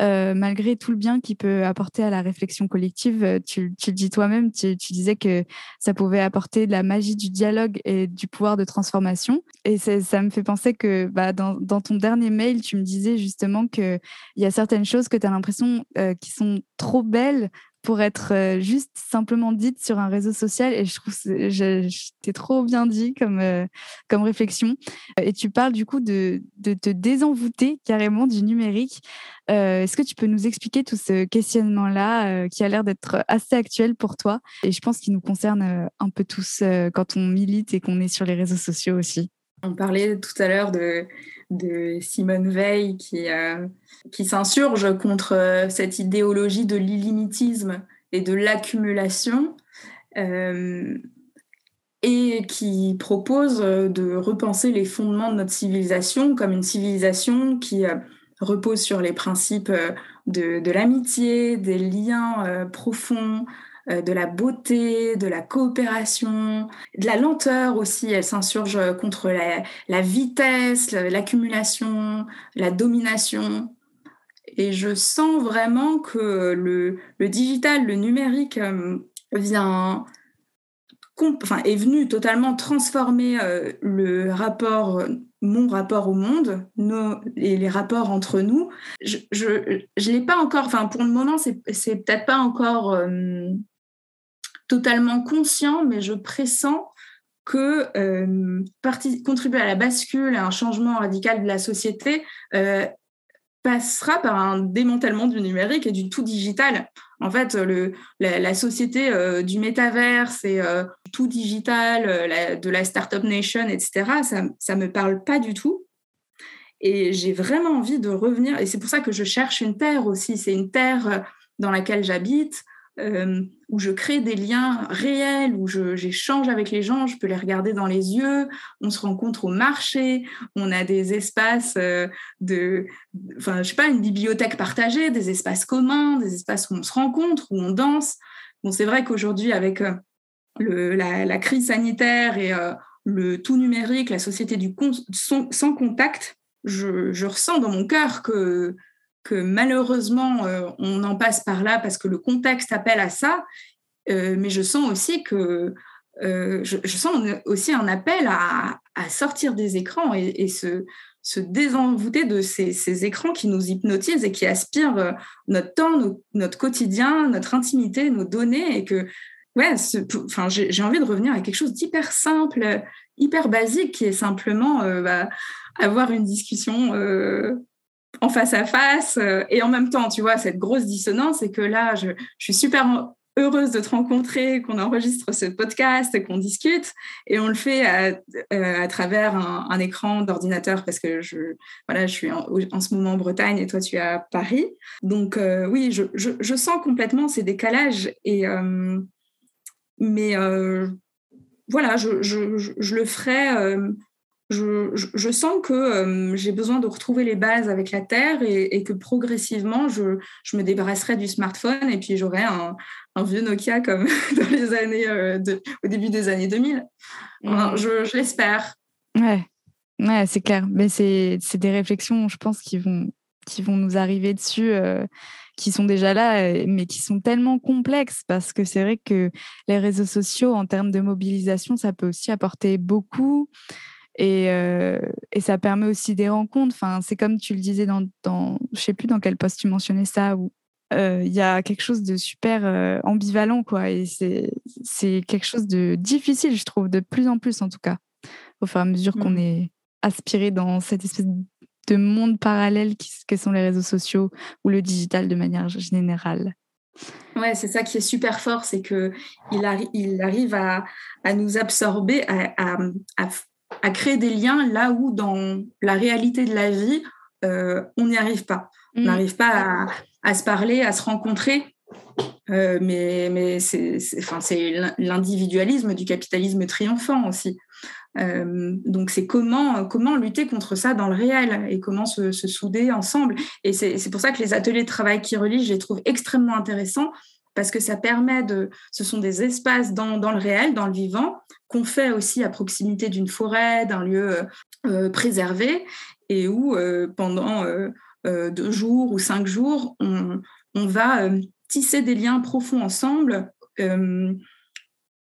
Euh, malgré tout le bien qu'il peut apporter à la réflexion collective, euh, tu, le dis toi-même, tu, disais que ça pouvait apporter de la magie du dialogue et du pouvoir de transformation. Et ça me fait penser que bah, dans, dans, ton dernier mail, tu me disais justement qu'il y a certaines choses que tu as l'impression euh, qui sont trop belles pour être euh, juste simplement dite sur un réseau social. Et je trouve que trop bien dit comme, euh, comme réflexion. Et tu parles du coup de, de te désenvoûter carrément du numérique. Euh, est-ce que tu peux nous expliquer tout ce questionnement-là qui a l'air d'être assez actuel pour toi? Et je pense qu'il nous concerne un peu tous quand on milite et qu'on est sur les réseaux sociaux aussi. On parlait tout à l'heure de, Simone Veil qui, euh, s'insurge contre euh, cette idéologie de l'illimitisme et de l'accumulation euh, et qui propose de repenser les fondements de notre civilisation comme une civilisation qui repose sur les principes de, l'amitié, des liens profonds, de la beauté, de la coopération, de la lenteur aussi. Elle s'insurge contre la, vitesse, l'accumulation, la domination. Et je sens vraiment que le, digital, le numérique euh, vient, enfin, est venu totalement transformer euh, le rapport, mon rapport au monde nos, et les rapports entre nous. Je ne l'ai pas encore, enfin pour le moment, c'est peut-être pas encore totalement conscient, mais je pressens que euh, contribuer à la bascule, à un changement radical de la société, euh, passera par un démantèlement du numérique et du tout digital. En fait, la, société euh, du métaverse et tout digital, de la startup nation, etc., ça ne me parle pas du tout. Et j'ai vraiment envie de revenir, et c'est pour ça que je cherche une terre aussi, c'est une terre dans laquelle j'habite, où je crée des liens réels, où j'échange avec les gens, je peux les regarder dans les yeux, on se rencontre au marché, on a des espaces euh, de, enfin, je sais pas, une bibliothèque partagée, des espaces communs, des espaces où on se rencontre, où on danse. Bon, c'est vrai qu'aujourd'hui, avec euh, la, crise sanitaire et le tout numérique, la société du sans, contact, je, je, ressens dans mon cœur que que malheureusement, euh, on en passe par là parce que le contexte appelle à ça, euh, mais je sens aussi que euh, je, sens aussi un appel à, sortir des écrans et, se, se, désenvoûter de ces, écrans qui nous hypnotisent et qui aspirent notre temps, notre quotidien, notre intimité, nos données, et que ouais, enfin, j'ai envie de revenir à quelque chose d'hyper simple, hyper basique, qui est simplement bah, avoir une discussion en face à face. Euh, et en même temps, tu vois, cette grosse dissonance, c'est que là, je, suis super heureuse de te rencontrer, qu'on enregistre ce podcast, qu'on discute, et on le fait à, euh, travers un, écran d'ordinateur parce que je, voilà, je suis en, ce moment en Bretagne et toi tu es à Paris. Donc euh, oui, je, sens complètement ces décalages, et, mais voilà, je, le ferai je, sens que euh, j'ai besoin de retrouver les bases avec la Terre et, que progressivement, je, me débarrasserai du smartphone et puis j'aurai un, vieux Nokia comme dans les années, euh, au début des années 2000. Mmh. je, l'espère. Ouais, ouais c'est clair. Mais c'est des réflexions, je pense, qui vont, qui vont nous arriver dessus. Euh, qui sont déjà là, mais qui sont tellement complexes parce que c'est vrai que les réseaux sociaux, en termes de mobilisation, ça peut aussi apporter beaucoup. Et, euh, et, ça permet aussi des rencontres. Enfin, c'est comme tu le disais dans, dans je sais plus dans quel poste tu mentionnais ça, où euh, il y a quelque chose de super euh, ambivalent, quoi. Et c'est quelque chose de difficile, je trouve, de plus en plus en tout cas, au fur et à mesure qu'on mmh. est aspiré dans cette espèce de monde parallèle qui, que sont les réseaux sociaux ou le digital de manière générale. Ouais, c'est ça qui est super fort, c'est que il, il arrive à, à, nous absorber, à, à, à à créer des liens là où dans la réalité de la vie, euh, on n'y arrive pas. On mm. n'arrive pas à, se parler, à se rencontrer. mais mais c'est l'individualisme du capitalisme triomphant aussi. donc c'est comment, comment lutter contre ça dans le réel et comment se, se souder ensemble. Et c'est pour ça que les ateliers de travail qui relient, je les trouve extrêmement intéressants parce que ça permet de... Ce sont des espaces dans, dans le réel, dans le vivant, qu'on fait aussi à proximité d'une forêt, d'un lieu euh, préservé, et où euh, pendant euh, deux jours ou cinq jours, on, on va tisser des liens profonds ensemble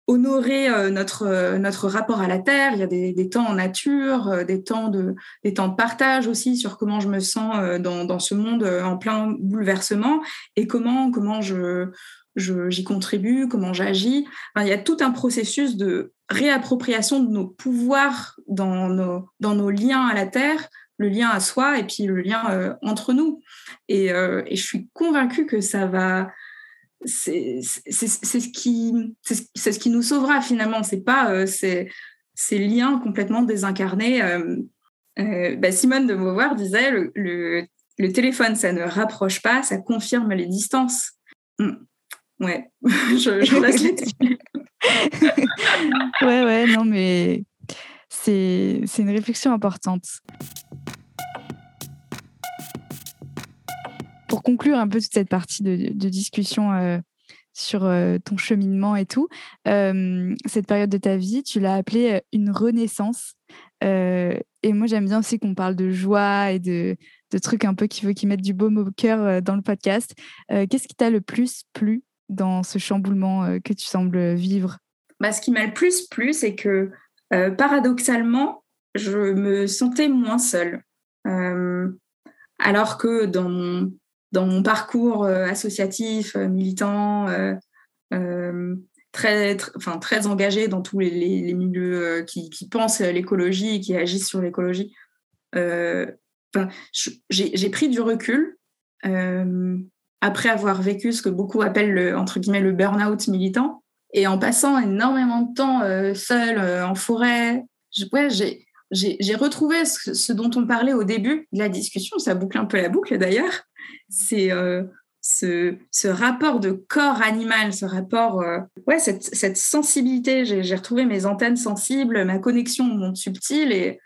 honorer euh, notre, euh, notre rapport à la terre. Il y a des, des temps en nature, euh, des, temps de, des temps de partage aussi sur comment je me sens dans, dans ce monde en plein bouleversement et comment, comment je, j'y contribue, comment j'agis. Il y a tout un processus de réappropriation de nos pouvoirs dans nos, dans nos liens à la terre, le lien à soi et puis le lien entre nous. Et, et, je suis convaincue que ça va c'est ce qui c'est ce qui nous sauvera finalement. C'est pas euh, ces, liens complètement désincarnés. Euh, euh, bah, Simone de Beauvoir disait le, le, téléphone ça ne rapproche pas ça confirme les distances. Hmm. ouais. Je, ouais ouais non mais c'est une réflexion importante pour conclure un peu toute cette partie de, discussion euh, sur euh, ton cheminement et tout, euh, cette période de ta vie, tu l'as appelée une renaissance. et moi, j'aime bien aussi qu'on parle de joie et de, trucs un peu qui veut qui mettent du baume au cœur dans le podcast. Qu'est-ce qui t'a le plus plu dans ce chamboulement que tu sembles vivre? Bah, Ce qui m'a le plus plu, c'est que paradoxalement, je me sentais moins seule. alors que dans mon dans mon parcours euh, associatif, euh, militant, euh, très, enfin, très engagé dans tous les, milieux qui, pensent l'écologie et qui agissent sur l'écologie. j'ai pris du recul après avoir vécu ce que beaucoup appellent le, entre guillemets le burn-out militant. Et en passant énormément de temps seul en forêt, j'ai retrouvé ce, dont on parlait au début de la discussion. Ça boucle un peu la boucle d'ailleurs c'est euh, ce, rapport de corps animal, ce rapport, euh, ouais, cette, sensibilité. J'ai retrouvé mes antennes sensibles, ma connexion au monde subtil et,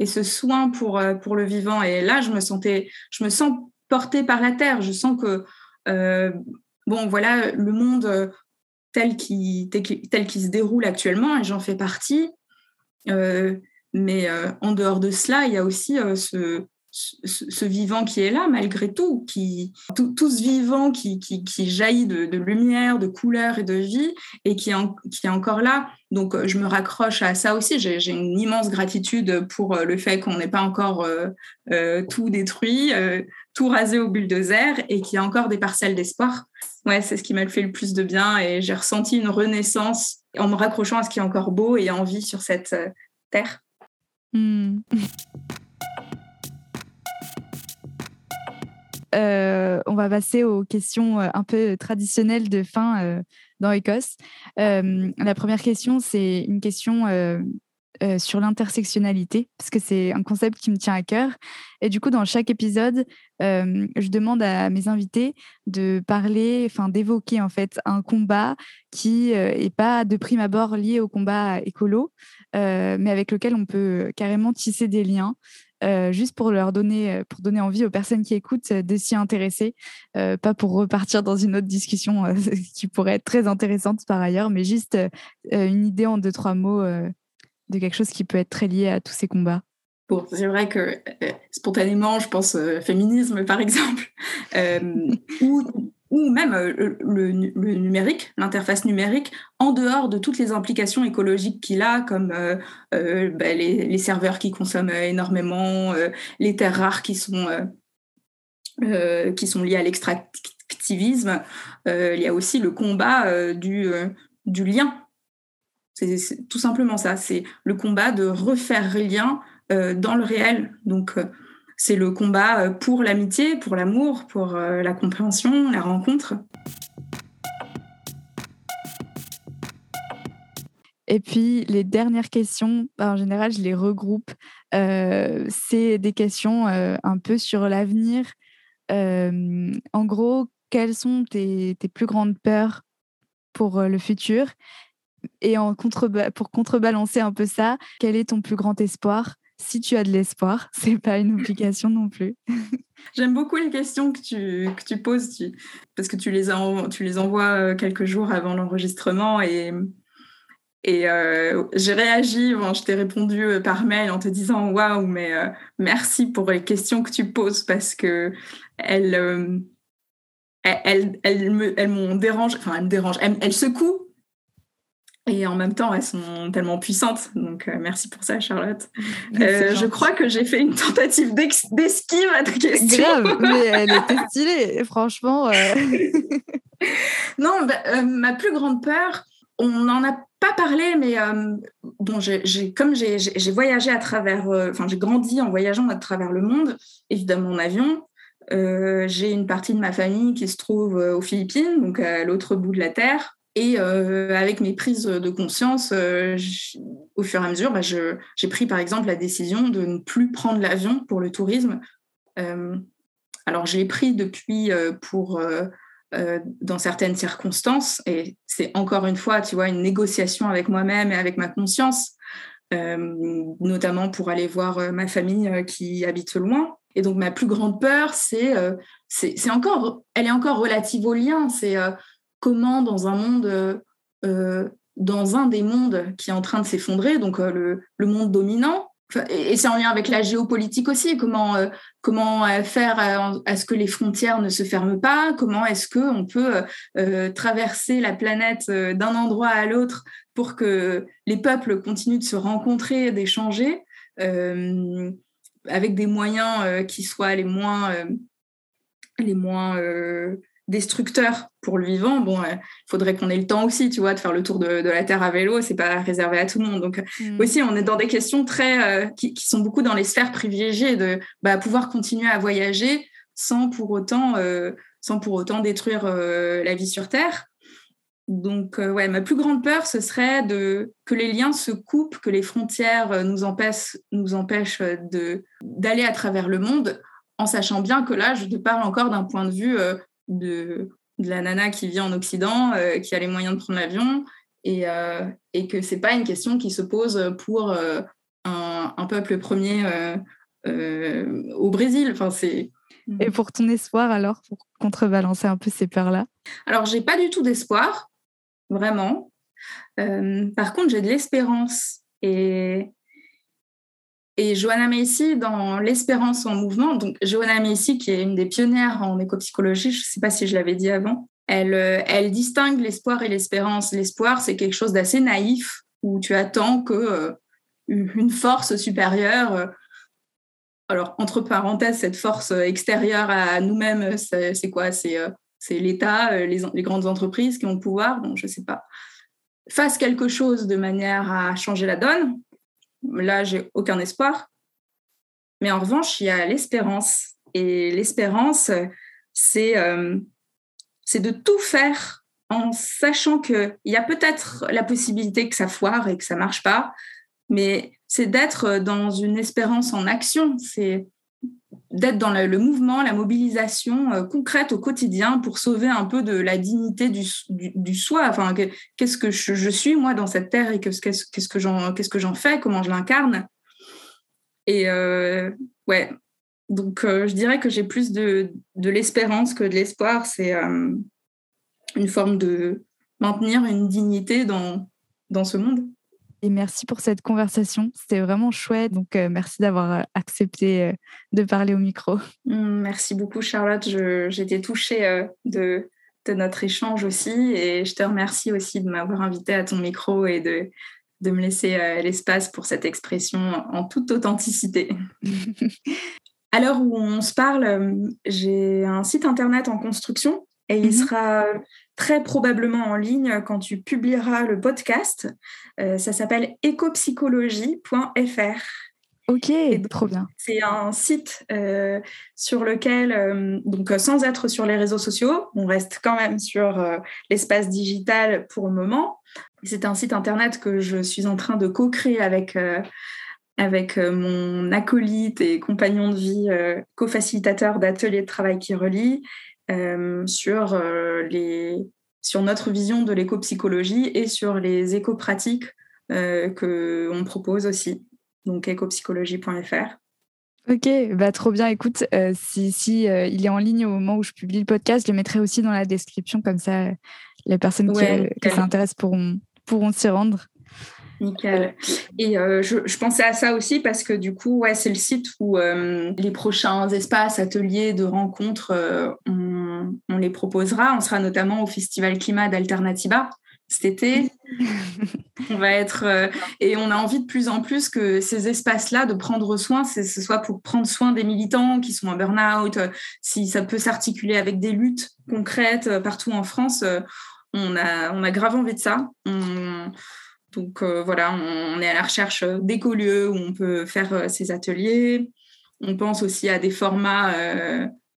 et ce soin pour, euh, pour le vivant. Et là, je me sentais, je me sens portée par la terre. Je sens que, bon, voilà, le monde tel qu'il tel qui se déroule actuellement, et j'en fais partie. mais en dehors de cela, il y a aussi ce, ce, vivant qui est là malgré tout, qui, tout, ce vivant qui, jaillit de, lumière, de couleur et de vie et qui est, qui est encore là. Donc euh, je me raccroche à ça aussi. J'ai une immense gratitude pour euh, le fait qu'on n'ait pas encore euh, tout détruit, tout rasé au bulldozer et qu'il y a encore des parcelles d'espoir. Ouais, c'est ce qui m'a fait le plus de bien et j'ai ressenti une renaissance en me raccrochant à ce qui est encore beau et en vie sur cette terre. Hmm. Euh, on va passer aux questions euh, un peu traditionnelles de fin euh, dans Écosse. la première question, c'est une question sur l'intersectionnalité, parce que c'est un concept qui me tient à cœur. Et du coup, dans chaque épisode, je demande à mes invités de parler, enfin d'évoquer en fait un combat qui n'est pas de prime abord lié au combat écolo, mais avec lequel on peut carrément tisser des liens. Euh, juste pour leur donner, euh, pour donner envie aux personnes qui écoutent euh, de s'y intéresser, pas pour repartir dans une autre discussion qui pourrait être très intéressante par ailleurs, mais juste une idée en deux, trois mots de quelque chose qui peut être très lié à tous ces combats. Bon, c'est vrai que spontanément, je pense féminisme par exemple, ou ou même euh, le, numérique, l'interface numérique, en dehors de toutes les implications écologiques qu'il a, comme euh, euh, bah, les, serveurs qui consomment énormément, les terres rares qui sont, qui sont liées à l'extractivisme. il y a aussi le combat du, du lien. C'est tout simplement ça, c'est le combat de refaire lien dans le réel. Donc, c'est le combat euh, pour l'amitié, pour l'amour, pour euh, la compréhension, la rencontre. Et puis les dernières questions, bah, en général, je les regroupe. Euh, c'est des questions un peu sur l'avenir. en gros, quelles sont tes, plus grandes peurs pour le futur? Et en pour contrebalancer un peu ça, quel est ton plus grand espoir? Si tu as de l'espoir, c'est pas une obligation non plus. J'aime beaucoup les questions que tu, que tu poses parce que tu les, envoies quelques jours avant l'enregistrement et, euh, j'ai réagi, je t'ai répondu euh, par mail en te disant waouh, mais euh, merci pour les questions que tu poses parce que elles, elles, elles, dérangé, enfin elles me dérangent, elles, secouent et en même temps elles sont tellement puissantes. Donc merci pour ça, Charlotte. je crois que j'ai fait une tentative d'esquive à ta question. Grave, mais elle était stylée, franchement. non, bah, ma plus grande peur, on n'en a pas parlé, mais euh, bon, j'ai, comme j'ai, voyagé à travers, euh, enfin, j'ai grandi en voyageant à travers le monde, évidemment en avion. Euh, j'ai une partie de ma famille qui se trouve aux Philippines, donc à l'autre bout de la Terre. Et avec mes prises de conscience, au fur et à mesure, bah, j'ai pris par exemple la décision de ne plus prendre l'avion pour le tourisme. alors, je l'ai pris depuis pour euh, dans certaines circonstances. Et c'est encore une fois, tu vois, une négociation avec moi-même et avec ma conscience, euh, notamment pour aller voir euh, ma famille qui habite loin. Et donc, ma plus grande peur, c'est, c'est, encore, elle est encore relative au lien. C'est comment, dans un monde, dans un des mondes qui est en train de s'effondrer, donc le, le monde dominant, et c'est en lien avec la géopolitique aussi, comment, euh, comment euh, faire à, ce que les frontières ne se ferment pas, comment est-ce qu'on peut euh, traverser la planète d'un endroit à l'autre pour que les peuples continuent de se rencontrer, d'échanger, avec des moyens qui soient les moins, les moins destructeur pour le vivant, bon, il faudrait qu'on ait le temps aussi, tu vois, de faire le tour de, la Terre à vélo, c'est pas réservé à tout le monde. Donc mm. aussi, on est dans des questions très, euh, qui, sont beaucoup dans les sphères privilégiées de bah, pouvoir continuer à voyager sans pour autant, euh, sans pour autant détruire euh, la vie sur Terre. Donc, ouais, ma plus grande peur, ce serait de, que les liens se coupent, que les frontières nous empêchent, nous empêchent de, d'aller à travers le monde, en sachant bien que là, je te parle encore d'un point de vue de, la nana qui vit en Occident, euh, qui a les moyens de prendre l'avion, et, euh, et que c'est pas une question qui se pose pour euh, un, peuple premier au Brésil. Enfin, c'est et pour ton espoir alors, pour contrebalancer un peu ces peurs-là? Alors, j'ai pas du tout d'espoir, vraiment. par contre, j'ai de l'espérance. Et, et Johanna Macy, dans L'espérance en mouvement, donc Johanna Macy, qui est une des pionnières en écopsychologie, je ne sais pas si je l'avais dit avant, elle, euh, elle distingue l'espoir et l'espérance. L'espoir, c'est quelque chose d'assez naïf, où tu attends que euh, une force supérieure, euh, alors entre parenthèses, cette force extérieure à nous-mêmes, c'est quoi? C'est l'État, les, les, grandes entreprises qui ont le pouvoir, donc je ne sais pas, fasse quelque chose de manière à changer la donne Là, j'ai aucun espoir. Mais en revanche, il y a l'espérance. Et l'espérance, c'est euh, de tout faire en sachant qu'il y a peut-être la possibilité que ça foire et que ça marche pas, mais c'est d'être dans une espérance en action. C'est d'être dans le, mouvement, la mobilisation euh, concrète au quotidien pour sauver un peu de la dignité du, soi. Enfin, qu'est-ce que je, suis moi dans cette terre et qu'est-ce que j'en fais, comment je l'incarne. Et euh, ouais, donc euh, je dirais que j'ai plus de, de l'espérance que de l'espoir. C'est une forme de maintenir une dignité dans, dans ce monde. Et merci pour cette conversation. C'était vraiment chouette. Donc, euh, merci d'avoir euh, accepté euh, de parler au micro. Mmh, merci beaucoup, Charlotte. J'étais touchée de, de, notre échange aussi. Et je te remercie aussi de m'avoir invité à ton micro et de, de me laisser l'espace pour cette expression en toute authenticité. à l'heure où on se parle, j'ai un site internet en construction et il mmh sera très probablement en ligne quand tu publieras le podcast. Euh, ça s'appelle ecopsychologie.fr. Ok, trop bien. C'est un site euh, sur lequel, euh, donc sans être sur les réseaux sociaux, on reste quand même sur l'espace digital pour le moment. C'est un site internet que je suis en train de co-créer avec, avec mon acolyte et compagnon de vie, co-facilitateur d'ateliers de travail qui relie, sur, les, sur notre vision de l'éco-psychologie et sur les éco-pratiques qu'on propose aussi. Donc écopsychologie.fr. Ok, bah trop bien. Écoute, si, si il est en ligne au moment où je publie le podcast, je le mettrai aussi dans la description, comme ça les personnes qui, s'intéressent pourront, pourront s'y rendre. Nickel. Et euh, je, pensais à ça aussi parce que du coup, ouais, c'est le site où euh, les prochains espaces, ateliers de rencontres, euh, on, les proposera. On sera notamment au Festival Climat d'Alternativa cet été. on va être et on a envie de plus en plus que ces espaces-là, de prendre soin, ce soit pour prendre soin des militants qui sont en burn-out, si ça peut s'articuler avec des luttes concrètes partout en France. on a, on a grave envie de ça. Donc euh, voilà, on, est à la recherche d'écolieux où on peut faire euh, ces ateliers. On pense aussi à des formats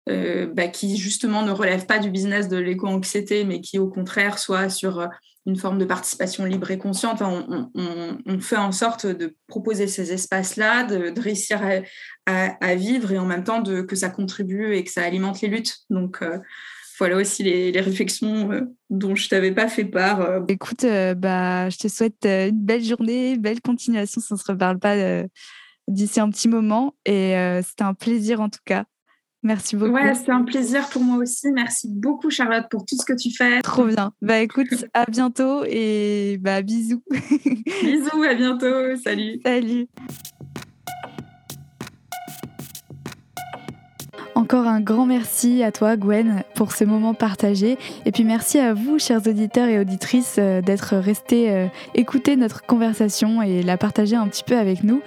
euh, bah, qui justement ne relèvent pas du business de l'éco-anxiété, mais qui au contraire soient sur une forme de participation libre et consciente. on, fait en sorte de proposer ces espaces-là, de, réussir à, vivre et en même temps de, que ça contribue et que ça alimente les luttes. Donc, voilà aussi les, réflexions euh, dont je t'avais pas fait part. Euh. Écoute, euh, bah, je te souhaite une belle journée, belle continuation, ça ne se reparle pas d'ici un petit moment. Et c'était un plaisir en tout cas. Merci beaucoup. Ouais, c'est un plaisir pour moi aussi. Merci beaucoup, Charlotte, pour tout ce que tu fais. Trop bien. Bah écoute, à bientôt et bah bisous. bisous, à bientôt. Salut. Salut. Encore un grand merci à toi, Gwen, pour ce moment partagé. Et puis merci à vous, chers auditeurs et auditrices, euh, d'être restés euh, écouter notre conversation et la partager un petit peu avec nous.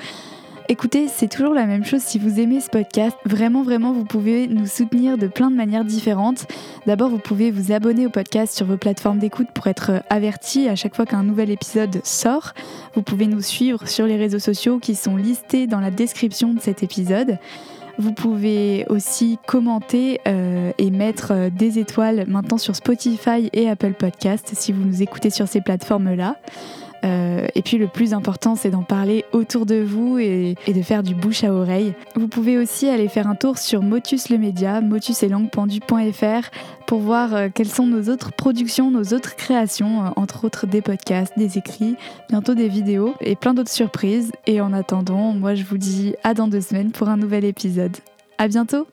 Écoutez, c'est toujours la même chose si vous aimez ce podcast. Vraiment, vraiment, vous pouvez nous soutenir de plein de manières différentes. D'abord, vous pouvez vous abonner au podcast sur vos plateformes d'écoute pour être averti à chaque fois qu'un nouvel épisode sort. Vous pouvez nous suivre sur les réseaux sociaux qui sont listés dans la description de cet épisode. Vous pouvez aussi commenter euh, et mettre euh, des étoiles maintenant sur Spotify et Apple Podcast si vous nous écoutez sur ces plateformes-là. Euh, et puis le plus important, c'est d'en parler autour de vous et, de faire du bouche à oreille. Vous pouvez aussi aller faire un tour sur Motus le Média, motusetlanguependu.fr pour voir euh, quelles sont nos autres productions, nos autres créations, euh, entre autres des podcasts, des écrits, bientôt des vidéos et plein d'autres surprises. Et en attendant, moi je vous dis à dans deux semaines pour un nouvel épisode. À bientôt!